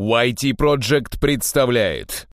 YT Project представляет.